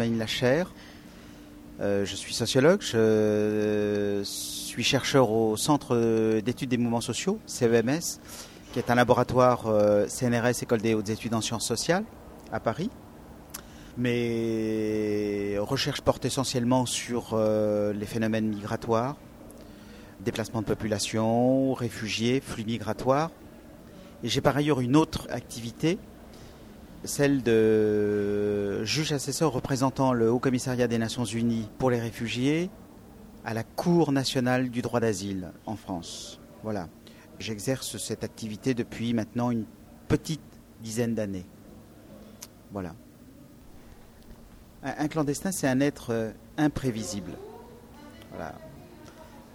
Ismaïl Lacher. Euh, je suis sociologue, je suis chercheur au Centre d'études des mouvements sociaux, CEMS, qui est un laboratoire euh, CNRS, École des hautes études en sciences sociales, à Paris. Mes recherches portent essentiellement sur euh, les phénomènes migratoires, déplacement de population, réfugiés, flux migratoires. Et j'ai par ailleurs une autre activité, celle de juge assesseur représentant le Haut Commissariat des Nations Unies pour les réfugiés à la Cour nationale du droit d'asile en France. Voilà. J'exerce cette activité depuis maintenant une petite dizaine d'années. Voilà. Un, clandestin, c'est un être euh, imprévisible.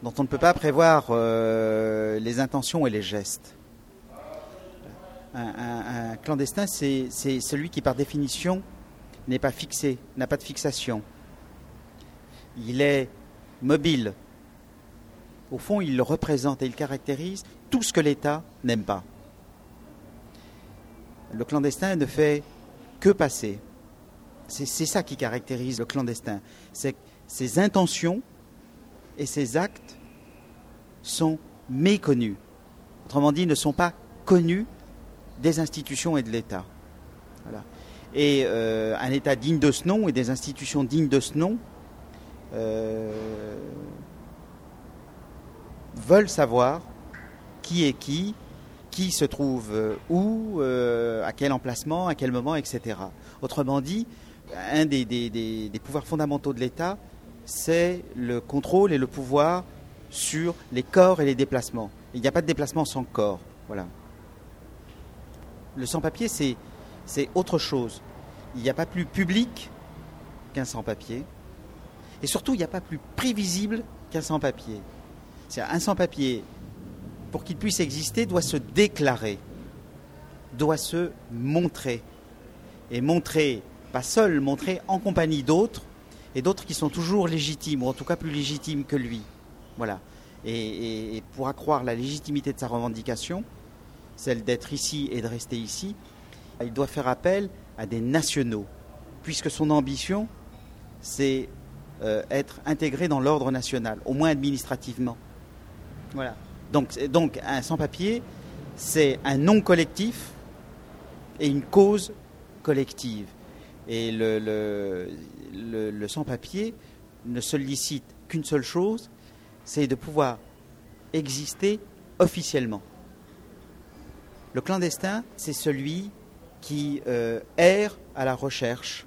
Dont on ne peut pas prévoir euh, les intentions et les gestes. Un, clandestin, c'est celui qui, par définition, n'est pas fixé, n'a pas de fixation. Il est mobile. Au fond, il représente et il caractérise tout ce que l'État n'aime pas. Le clandestin ne fait que passer. C'est ça qui caractérise le clandestin. C'est ses intentions et ses actes sont méconnus. Autrement dit, ne sont pas connus des institutions et de l'État. Et euh, un État digne de ce nom et des institutions dignes de ce nom euh, veulent savoir qui est qui, qui se trouve euh, où, à quel emplacement, à quel moment, etc. Autrement dit, un des, des pouvoirs fondamentaux de l'État, c'est le contrôle et le pouvoir sur les corps et les déplacements. Il n'y a pas de déplacement sans corps. Voilà le sans-papier, c'est autre chose. Il n'y a pas plus public qu'un sans-papier. Et surtout, il n'y a pas plus prévisible qu'un sans-papier. Un sans-papier, pour qu'il puisse exister, doit se déclarer, doit se montrer. Et montrer, pas seul, montrer en compagnie d'autres, et d'autres qui sont toujours légitimes, ou en tout cas plus légitimes que lui. Voilà. Et, et pour accroire la légitimité de sa revendication, celle d'être ici et de rester ici, il doit faire appel à des nationaux, puisque son ambition, c'est euh, être intégré dans l'ordre national, au moins administrativement. Voilà. Donc, un sans-papier, c'est un nom collectif et une cause collective. Et le sans-papier ne sollicite qu'une seule chose, c'est de pouvoir exister officiellement. Le clandestin, c'est celui qui euh, erre à la recherche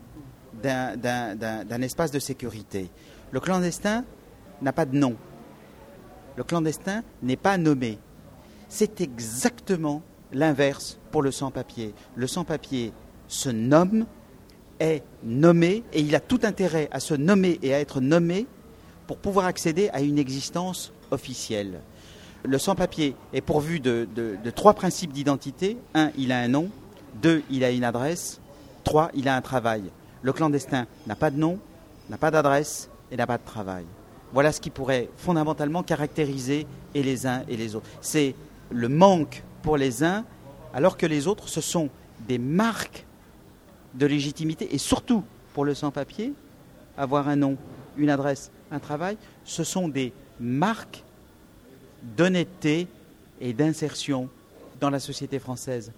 d'un espace de sécurité. Le clandestin n'a pas de nom. Le clandestin n'est pas nommé. C'est exactement l'inverse pour le sans-papier. Le sans-papier se nomme, est nommé, et il a tout intérêt à se nommer et à être nommé pour pouvoir accéder à une existence officielle. Le sans-papier est pourvu de, trois principes d'identité. Un, il a un nom. Deux, il a une adresse. Trois, il a un travail. Le clandestin n'a pas de nom, n'a pas d'adresse et n'a pas de travail. Voilà ce qui pourrait fondamentalement caractériser les uns et les autres. C'est le manque pour les uns, alors que les autres, ce sont des marques de légitimité. Et surtout, pour le sans-papier, avoir un nom, une adresse, un travail, ce sont des marques d'honnêteté et d'insertion dans la société française.